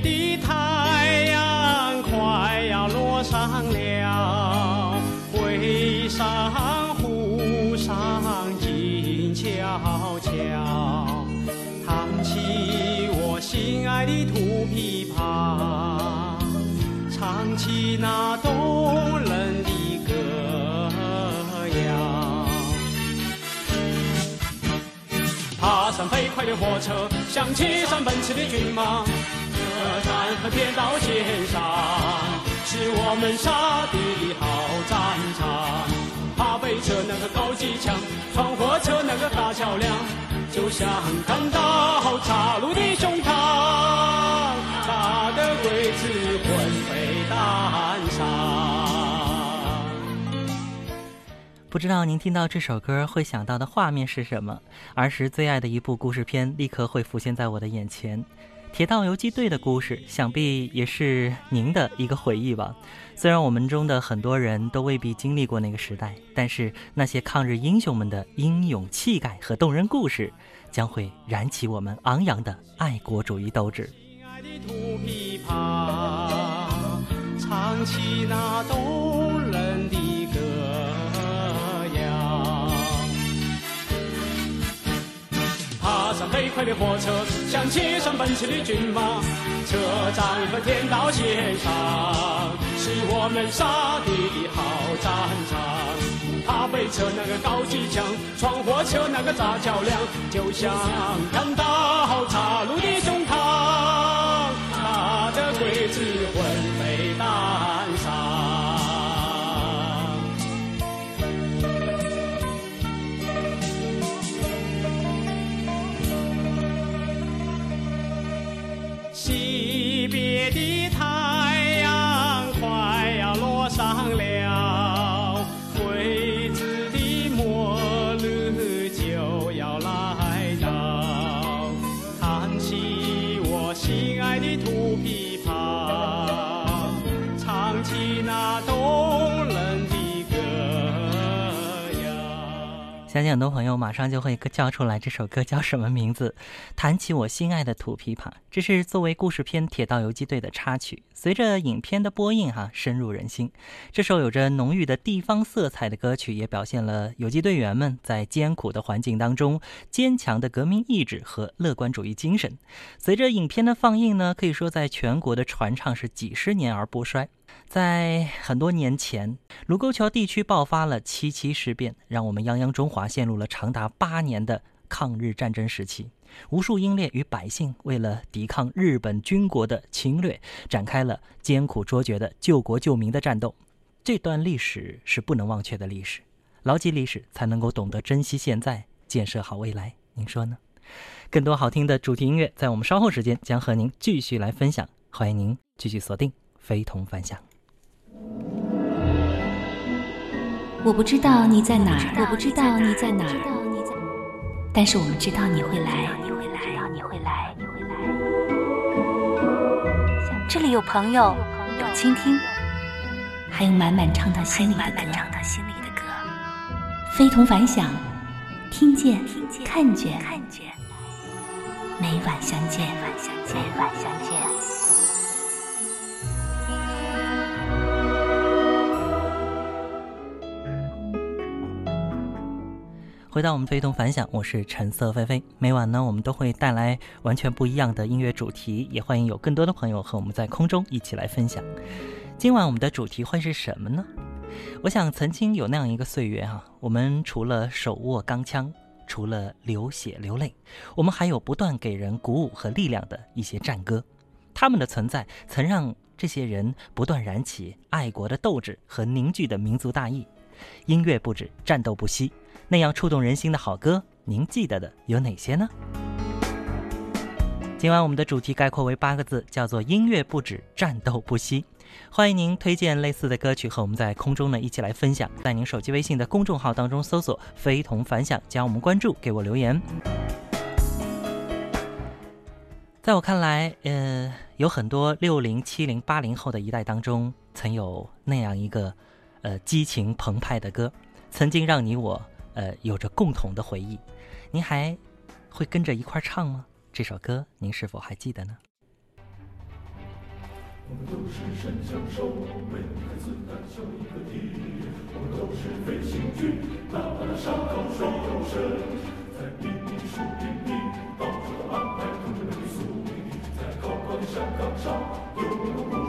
的太阳快要落山了，回山湖上静悄悄，弹起我心爱的土琵琶，唱起那动人的歌谣。爬上飞快的火车，像骑上奔驰的骏马，车站和铁道线上，是我们杀敌的好战场。爬飞车那个高机枪，闯火车那个大桥梁，就像看到岔路的胸膛，打得鬼子魂飞胆丧。不知道您听到这首歌会想到的画面是什么？儿时最爱的一部故事片立刻会浮现在我的眼前，《铁道游击队》的故事，想必也是您的一个回忆吧。虽然我们中的很多人都未必经历过那个时代，但是那些抗日英雄们的英勇气概和动人故事，将会燃起我们昂扬的爱国主义斗志。亲爱的土琵琶，唱起那快的火车，像街上奔驰的骏马，车站和天道线上，是我们杀敌的好战场。爬飞车那个高机枪，闯火车那个炸桥梁，就像看到岔路的胸膛，打得鬼子魂吉他。相信很多朋友马上就会叫出来这首歌叫什么名字。弹起我心爱的土琵琶，这是作为故事片《铁道游击队》的插曲。随着影片的播映，哈深入人心。这首有着浓郁的地方色彩的歌曲，也表现了游击队员们在艰苦的环境当中坚强的革命意志和乐观主义精神。随着影片的放映呢，可以说在全国的传唱是几十年而不衰。在很多年前，卢沟桥地区爆发了七七事变，让我们泱泱中华陷入了长达八年的抗日战争时期。无数英烈与百姓为了抵抗日本军国的侵略，展开了艰苦卓绝的救国救民的战斗。这段历史是不能忘却的历史，牢记历史，才能够懂得珍惜现在，建设好未来。您说呢？更多好听的主题音乐，在我们稍后时间将和您继续来分享。欢迎您继续锁定非同凡响。我不知道你在哪儿，我不知道你在哪儿，但是我们知道你会来，你会来，你会来，你会来。这里有朋友，有倾听，还有满满唱到心里的歌。非同凡响，听见，看见，每晚相见，每晚相见。回到我们非同凡响，我是橙色菲菲。每晚呢，我们都会带来完全不一样的音乐主题，也欢迎有更多的朋友和我们在空中一起来分享。今晚我们的主题会是什么呢？我想曾经有那样一个岁月啊，我们除了手握钢枪，除了流血流泪，我们还有不断给人鼓舞和力量的一些战歌。他们的存在曾让这些人不断燃起爱国的斗志和凝聚的民族大义。音乐不止，战斗不息。那样触动人心的好歌，您记得的有哪些呢？今晚我们的主题概括为八个字，叫做“音乐不止，战斗不息”。欢迎您推荐类似的歌曲和我们在空中呢一起来分享，在您手机微信的公众号当中搜索“非同凡响”，将我们关注，给我留言。在我看来，呃，有很多六零、七零、八零后的一代当中，曾有那样一个，呃，激情澎湃的歌，曾经让你我。呃，有着共同的回忆，您还会跟着一块唱吗？这首歌您是否还记得呢？我们都是神枪手，每一颗子弹像一个敌人。我们都是飞行军，哪怕那山高水又深，在密密树林里，到处都安排同志们的宿营，在高高的山岗上，有我们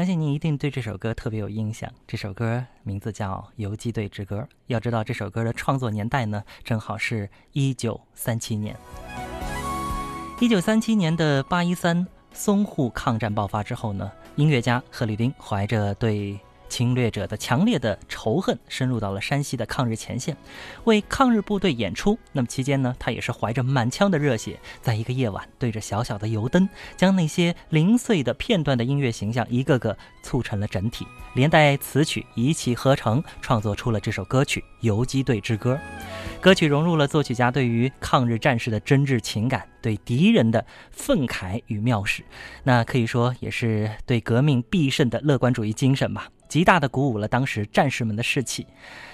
相信您一定对这首歌特别有印象。这首歌名字叫《游击队之歌》。要知道，这首歌的创作年代呢，正好是一九三七年。一九三七年的八一三淞沪抗战爆发之后呢，音乐家贺绿汀怀着对侵略者的强烈的仇恨，深入到了山西的抗日前线，为抗日部队演出。那么期间呢，他也是怀着满腔的热血，在一个夜晚，对着小小的油灯，将那些零碎的片段的音乐形象一个个促成了整体，连带词曲一气呵成，创作出了这首歌曲《游击队之歌》。歌曲融入了作曲家对于抗日战士的真挚情感，对敌人的愤慨与藐视，那可以说也是对革命必胜的乐观主义精神吧。极大的鼓舞了当时战士们的士气。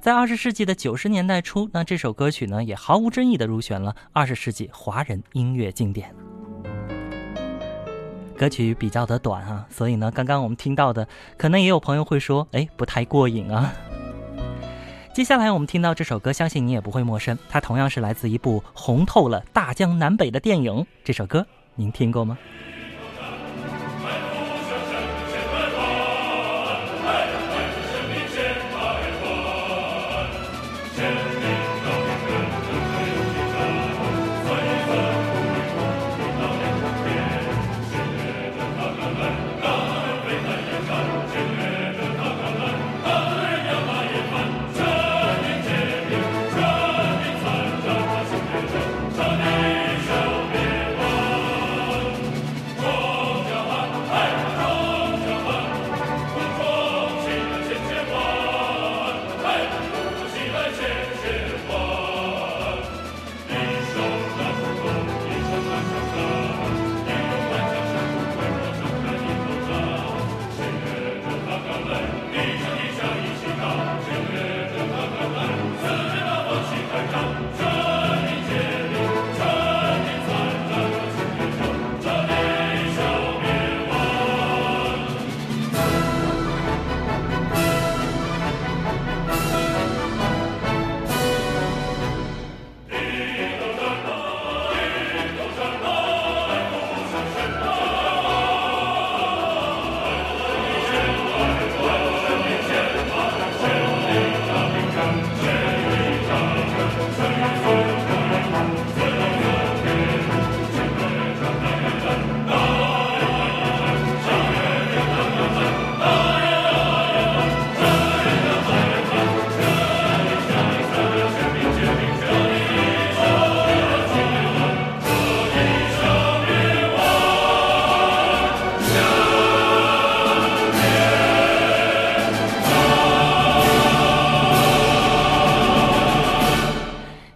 在二十世纪的九十年代初，那这首歌曲呢也毫无争议的入选了二十世纪华人音乐经典。歌曲比较的短啊，所以呢，刚刚我们听到的，可能也有朋友会说，哎，不太过瘾啊。接下来我们听到这首歌，相信你也不会陌生，它同样是来自一部红透了大江南北的电影。这首歌您听过吗？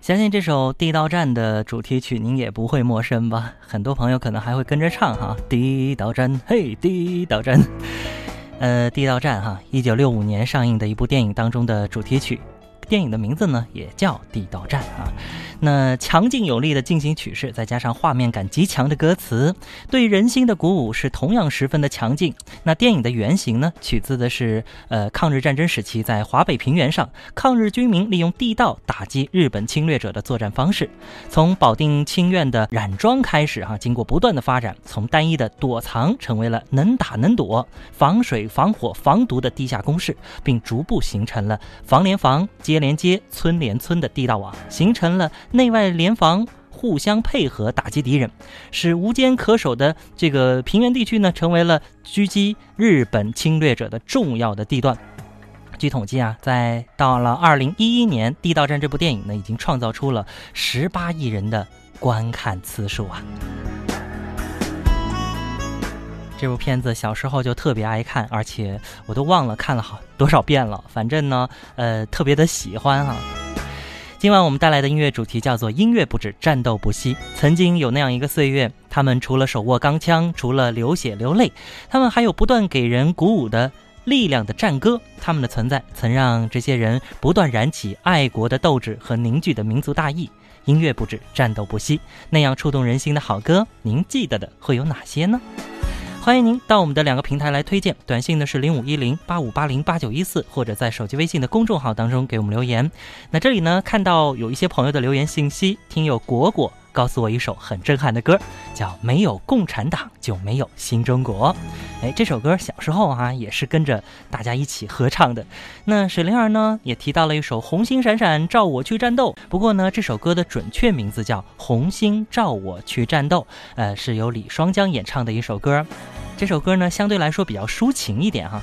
相信这首《地道战》的主题曲您也不会陌生吧？很多朋友可能还会跟着唱哈，《地道战》，嘿，《地道战》。呃，《地道战》哈，一九六五年上映的一部电影当中的主题曲。电影的名字呢，也叫《地道战》啊。那强劲有力的进行曲式，再加上画面感极强的歌词，对人心的鼓舞是同样十分的强劲。那电影的原型呢，取自的是呃抗日战争时期在华北平原上，抗日军民利用地道打击日本侵略者的作战方式。从保定清苑的染庄开始哈，经过不断的发展，从单一的躲藏成为了能打能躲、防水防火防毒的地下工事，并逐步形成了房连房、街连街、村连村的地道网，形成了。内外联防，互相配合打击敌人，使无坚可守的这个平原地区呢，成为了狙击日本侵略者的重要的地段。据统计啊，在到了二零一一年，《地道战》这部电影呢，已经创造出了十八亿人的观看次数啊！这部片子小时候就特别爱看，而且我都忘了看了好多少遍了。反正呢，呃，特别的喜欢哈。今晚我们带来的音乐主题叫做“音乐不止，战斗不息”。曾经有那样一个岁月，他们除了手握钢枪，除了流血流泪，他们还有不断给人鼓舞的力量的战歌。他们的存在曾让这些人不断燃起爱国的斗志和凝聚的民族大义。音乐不止，战斗不息，那样触动人心的好歌，您记得的会有哪些呢？欢迎您到我们的两个平台来推荐，短信呢是零五一零八五八零八九一四，或者在手机微信的公众号当中给我们留言。那这里呢看到有一些朋友的留言信息，听友果果。告诉我一首很震撼的歌，叫《没有共产党就没有新中国》。哎，这首歌小时候啊也是跟着大家一起合唱的。那水灵儿呢也提到了一首《红星闪闪照我去战斗》，不过呢这首歌的准确名字叫《红星照我去战斗》，呃是由李双江演唱的一首歌。这首歌呢相对来说比较抒情一点哈。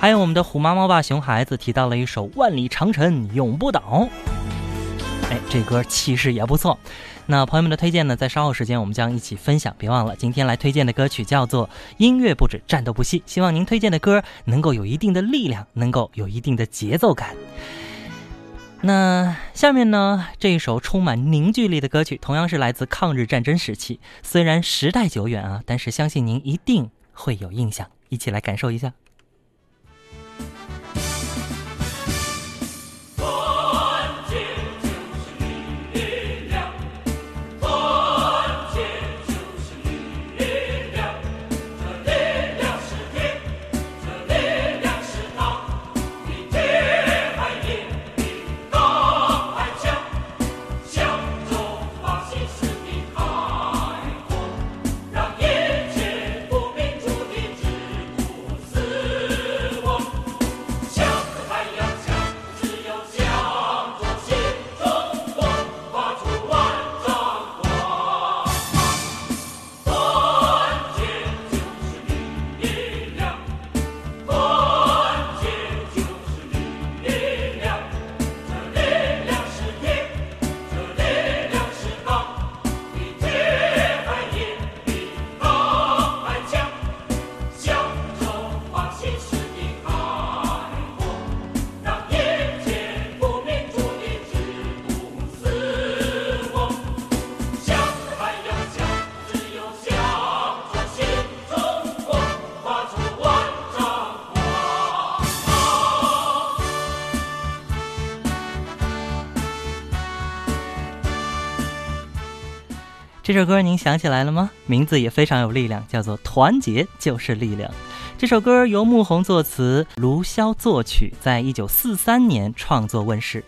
还有我们的虎妈猫爸熊孩子提到了一首《万里长城永不倒》。这歌气势也不错。那朋友们的推荐呢，在稍后时间我们将一起分享。别忘了，今天来推荐的歌曲叫做《音乐不止，战斗不息》。希望您推荐的歌能够有一定的力量，能够有一定的节奏感。那下面呢，这一首充满凝聚力的歌曲，同样是来自抗日战争时期。虽然时代久远啊，但是相信您一定会有印象。一起来感受一下。这首歌您想起来了吗？名字也非常有力量，叫做《团结就是力量》。这首歌由穆弘作词，卢霄作曲，在一九四三年创作问世，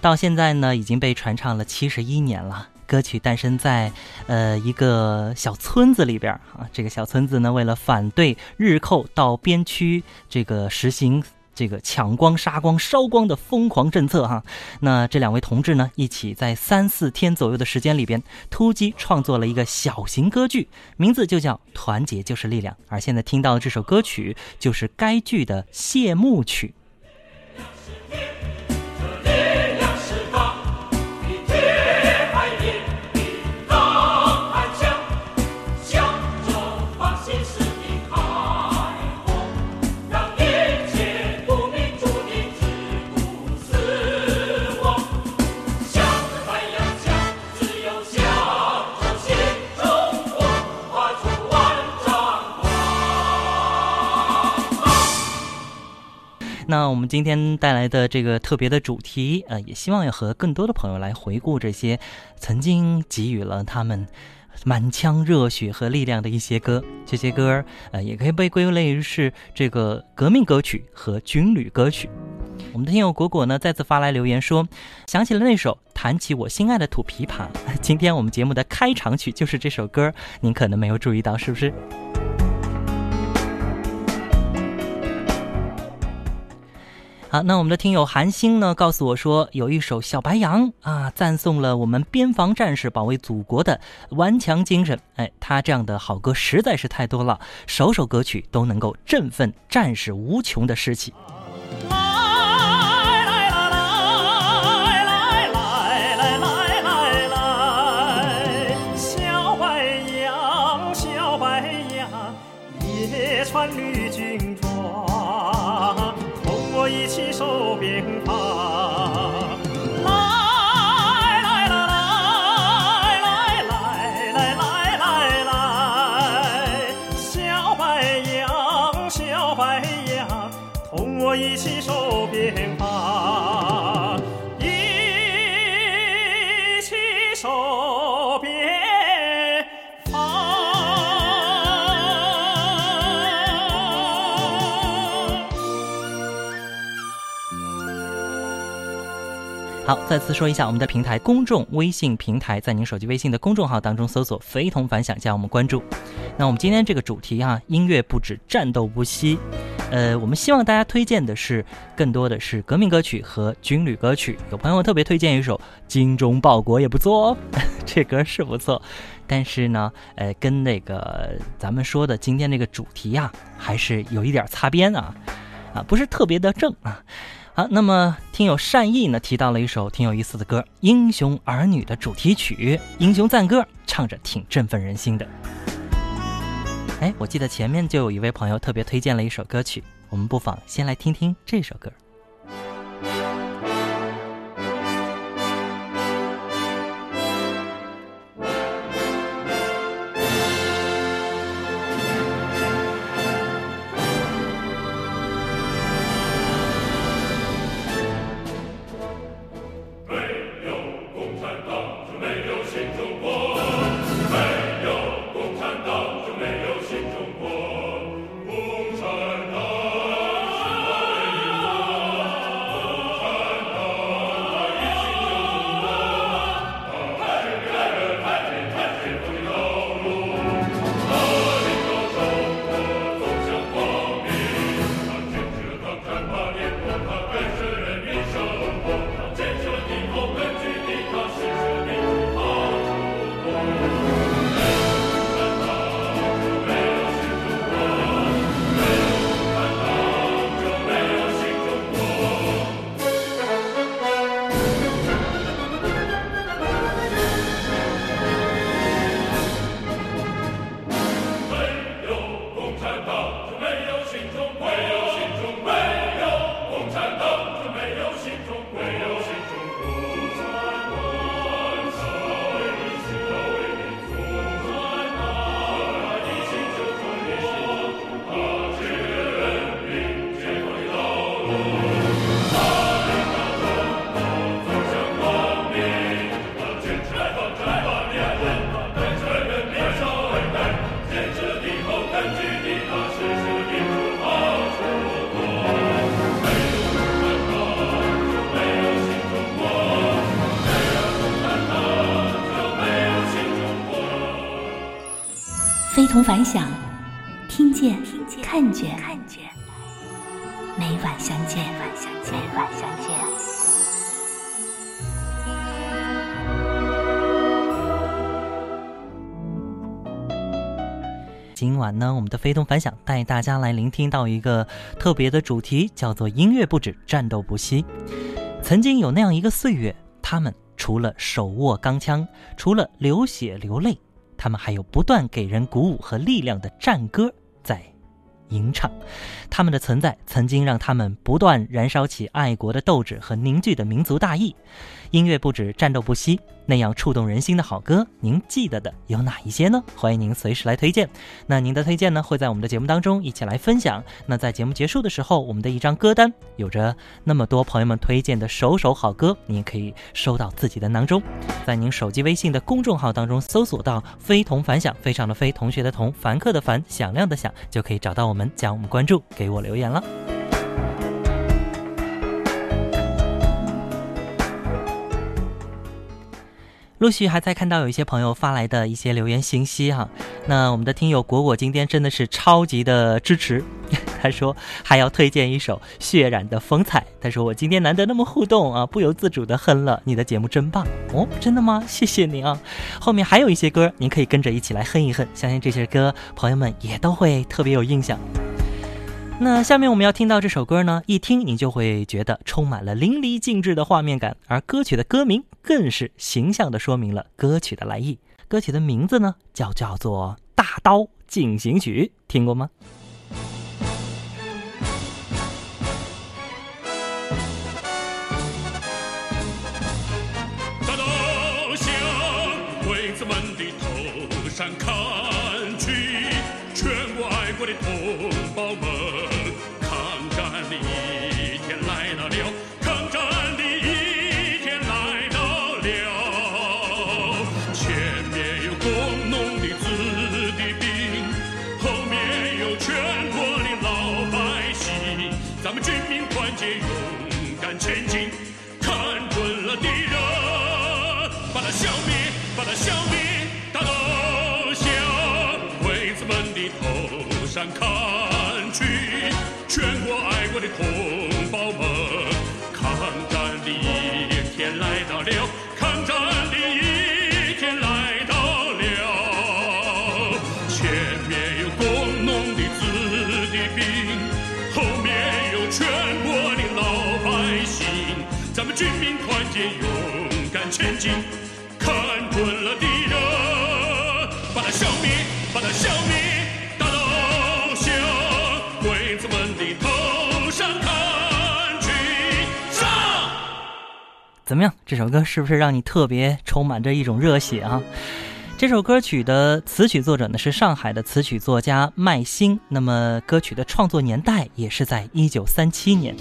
到现在呢已经被传唱了七十一年了。歌曲诞生在呃一个小村子里边啊，这个小村子呢为了反对日寇到边区这个实行。这个抢光、杀光、烧光的疯狂政策哈，那这两位同志呢，一起在三四天左右的时间里边突击创作了一个小型歌剧，名字就叫《团结就是力量》，而现在听到的这首歌曲就是该剧的谢幕曲。那我们今天带来的这个特别的主题，呃，也希望要和更多的朋友来回顾这些曾经给予了他们满腔热血和力量的一些歌。这些歌，呃，也可以被归类于是这个革命歌曲和军旅歌曲。我们的听友果果呢，再次发来留言说，想起了那首《弹起我心爱的土琵琶》。今天我们节目的开场曲就是这首歌，您可能没有注意到，是不是？好，那我们的听友韩星呢，告诉我说，有一首《小白杨》啊，赞颂了我们边防战士保卫祖国的顽强精神。哎，他这样的好歌实在是太多了，首首歌曲都能够振奋战士无穷的士气。好，再次说一下我们的平台，公众微信平台，在您手机微信的公众号当中搜索“非同凡响”，加我们关注。那我们今天这个主题啊，音乐不止，战斗不息。呃，我们希望大家推荐的是更多的是革命歌曲和军旅歌曲。有朋友特别推荐一首《精忠报国》也不错哦，这歌是不错，但是呢，呃，跟那个咱们说的今天这个主题呀，还是有一点擦边啊，啊，不是特别的正啊。好，那么听友善意呢提到了一首挺有意思的歌，《英雄儿女》的主题曲《英雄赞歌》，唱着挺振奋人心的。哎，我记得前面就有一位朋友特别推荐了一首歌曲，我们不妨先来听听这首歌。同凡响，听见，看见，每晚相见，每晚相见。今晚呢，我们的非同凡响带大家来聆听到一个特别的主题，叫做“音乐不止，战斗不息”。曾经有那样一个岁月，他们除了手握钢枪，除了流血流泪。他们还有不断给人鼓舞和力量的战歌在吟唱。他们的存在曾经让他们不断燃烧起爱国的斗志和凝聚的民族大义。音乐不止，战斗不息，那样触动人心的好歌，您记得的有哪一些呢？欢迎您随时来推荐。那您的推荐呢，会在我们的节目当中一起来分享。那在节目结束的时候，我们的一张歌单有着那么多朋友们推荐的首首好歌，您可以收到自己的囊中。在您手机微信的公众号当中搜索到“非同凡响”，非常的非，同学的同，凡客的凡，响亮的响，就可以找到我们，将我们关注，给我留言了。陆续还在看到有一些朋友发来的一些留言信息哈，那我们的听友果果今天真的是超级的支持，他说还要推荐一首《血染的风采》，他说我今天难得那么互动啊，不由自主的哼了，你的节目真棒哦，真的吗？谢谢你啊，后面还有一些歌，您可以跟着一起来哼一哼，相信这些歌朋友们也都会特别有印象。那下面我们要听到这首歌呢，一听你就会觉得充满了淋漓尽致的画面感，而歌曲的歌名更是形象地说明了歌曲的来意。歌曲的名字呢，叫叫做《大刀进行曲》，听过吗？民团把他消灭，把他消灭，大刀向鬼子们的头上砍去，上！怎么样？这首歌是不是让你特别充满着一种热血啊？这首歌曲的词曲作者呢是上海的词曲作家麦新，那么歌曲的创作年代也是在一九三七年。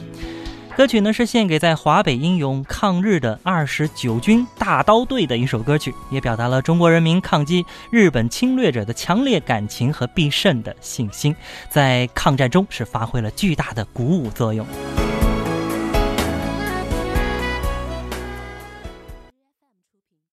歌曲呢是献给在华北英勇抗日的二十九军大刀队的一首歌曲，也表达了中国人民抗击日本侵略者的强烈感情和必胜的信心，在抗战中是发挥了巨大的鼓舞作用。